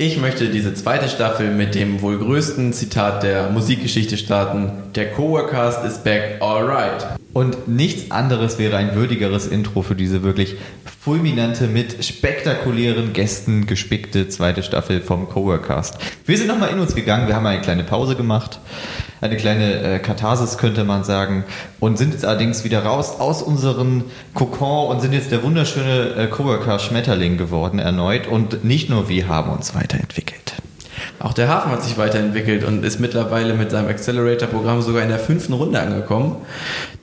Ich möchte diese zweite Staffel mit dem wohl größten Zitat der Musikgeschichte starten. Der Coworkcast is back, alright. Und nichts anderes wäre ein würdigeres Intro für diese wirklich fulminante, mit spektakulären Gästen gespickte zweite Staffel vom Coworkcast. Wir sind nochmal in uns gegangen, wir haben eine kleine Pause gemacht eine kleine äh, Katharsis, könnte man sagen, und sind jetzt allerdings wieder raus aus unserem Kokon und sind jetzt der wunderschöne äh, Coworker Schmetterling geworden erneut. Und nicht nur wir haben uns weiterentwickelt. Auch der Hafen hat sich weiterentwickelt und ist mittlerweile mit seinem Accelerator-Programm sogar in der fünften Runde angekommen.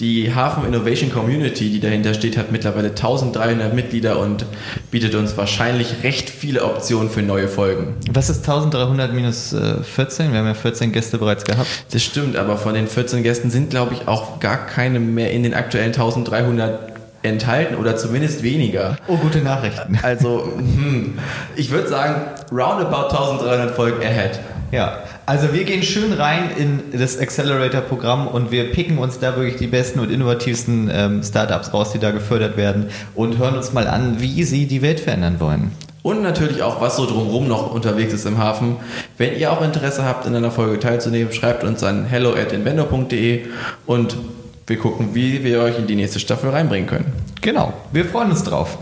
Die Hafen Innovation Community, die dahinter steht, hat mittlerweile 1300 Mitglieder und bietet uns wahrscheinlich recht viele Optionen für neue Folgen. Was ist 1300 minus 14? Äh, Wir haben ja 14 Gäste bereits gehabt. Das stimmt, aber von den 14 Gästen sind, glaube ich, auch gar keine mehr in den aktuellen 1300 enthalten oder zumindest weniger. Oh, gute Nachrichten. Also, hm, ich würde sagen, roundabout 1300 Folgen ahead. Ja, also wir gehen schön rein in das Accelerator-Programm und wir picken uns da wirklich die besten und innovativsten ähm, Startups raus, die da gefördert werden und hören uns mal an, wie sie die Welt verändern wollen. Und natürlich auch, was so drumherum noch unterwegs ist im Hafen. Wenn ihr auch Interesse habt, in einer Folge teilzunehmen, schreibt uns an hello at invendo.de und wir gucken, wie wir euch in die nächste Staffel reinbringen können. Genau, wir freuen uns drauf.